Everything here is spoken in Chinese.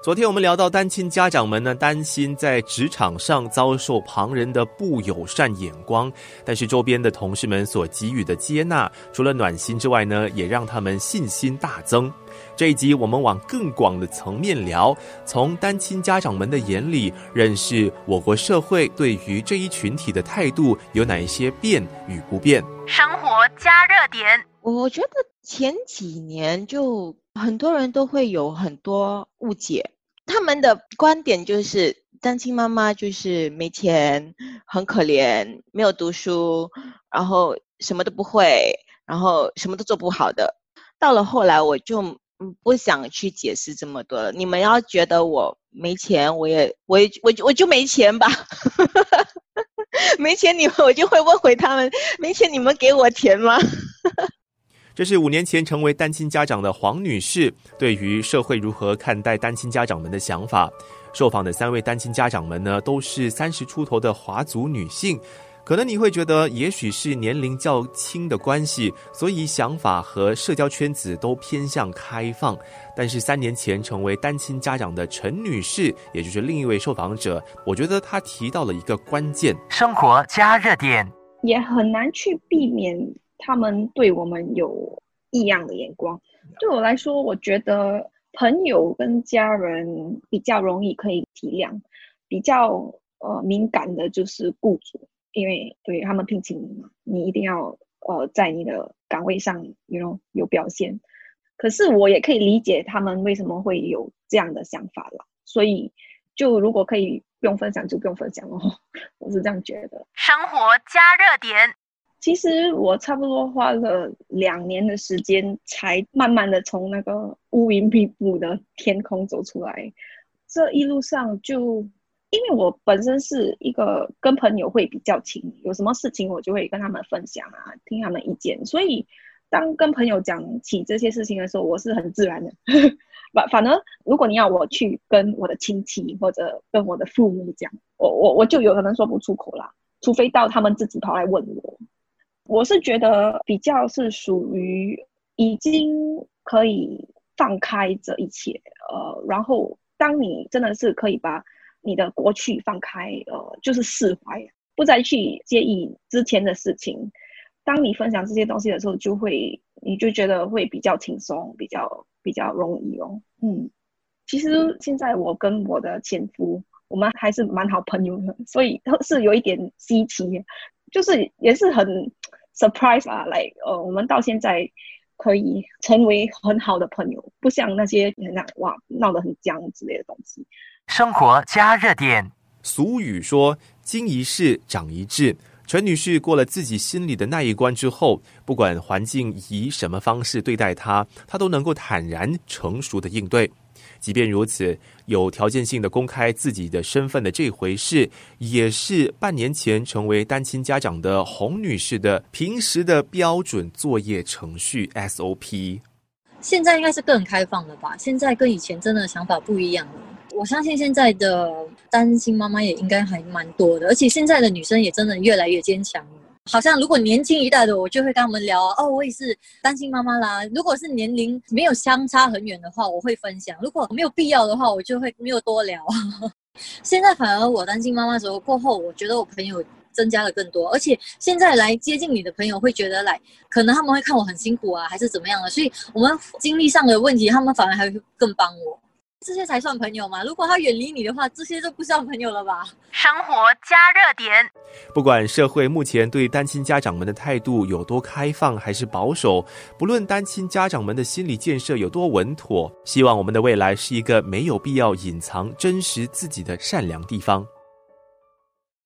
昨天我们聊到单亲家长们呢，担心在职场上遭受旁人的不友善眼光，但是周边的同事们所给予的接纳，除了暖心之外呢，也让他们信心大增。这一集我们往更广的层面聊，从单亲家长们的眼里，认识我国社会对于这一群体的态度有哪一些变与不变。生活加热点，我觉得前几年就。很多人都会有很多误解，他们的观点就是单亲妈妈就是没钱，很可怜，没有读书，然后什么都不会，然后什么都做不好的。到了后来，我就不想去解释这么多了。你们要觉得我没钱，我也我也我就我就没钱吧，没钱你们我就会问回他们，没钱你们给我钱吗？这是五年前成为单亲家长的黄女士对于社会如何看待单亲家长们的想法。受访的三位单亲家长们呢，都是三十出头的华族女性。可能你会觉得，也许是年龄较轻的关系，所以想法和社交圈子都偏向开放。但是三年前成为单亲家长的陈女士，也就是另一位受访者，我觉得她提到了一个关键：生活加热点，也很难去避免。他们对我们有异样的眼光，对我来说，我觉得朋友跟家人比较容易可以体谅，比较呃敏感的就是雇主，因为对他们聘请你嘛，你一定要呃在你的岗位上有有表现。可是我也可以理解他们为什么会有这样的想法了，所以就如果可以不用分享就不用分享哦，我是这样觉得。生活加热点。其实我差不多花了两年的时间，才慢慢的从那个乌云密布的天空走出来。这一路上，就因为我本身是一个跟朋友会比较亲，有什么事情我就会跟他们分享啊，听他们意见。所以当跟朋友讲起这些事情的时候，我是很自然的。反反而，如果你要我去跟我的亲戚或者跟我的父母讲，我我我就有可能说不出口啦，除非到他们自己跑来问我。我是觉得比较是属于已经可以放开这一切，呃，然后当你真的是可以把你的过去放开，呃，就是释怀，不再去介意之前的事情。当你分享这些东西的时候，就会你就觉得会比较轻松，比较比较容易哦。嗯，其实现在我跟我的前夫，我们还是蛮好朋友的，所以是有一点稀奇，就是也是很。Surprise 啊，来，呃，我们到现在可以成为很好的朋友，不像那些那哇闹得很僵之类的东西。生活加热点，俗语说“经一事长一智”。陈女士过了自己心里的那一关之后，不管环境以什么方式对待她，她都能够坦然成熟的应对。即便如此，有条件性的公开自己的身份的这回事，也是半年前成为单亲家长的洪女士的平时的标准作业程序 SOP。现在应该是更开放了吧？现在跟以前真的想法不一样了。我相信现在的单亲妈妈也应该还蛮多的，而且现在的女生也真的越来越坚强。好像如果年轻一代的，我就会跟他们聊哦，我也是单亲妈妈啦。如果是年龄没有相差很远的话，我会分享；如果没有必要的话，我就会没有多聊。现在反而我单亲妈妈的时候过后，我觉得我朋友增加了更多，而且现在来接近你的朋友会觉得来，可能他们会看我很辛苦啊，还是怎么样的，所以我们经历上的问题，他们反而还会更帮我。这些才算朋友吗？如果他远离你的话，这些就不算朋友了吧？生活加热点，不管社会目前对单亲家长们的态度有多开放还是保守，不论单亲家长们的心理建设有多稳妥，希望我们的未来是一个没有必要隐藏真实自己的善良地方。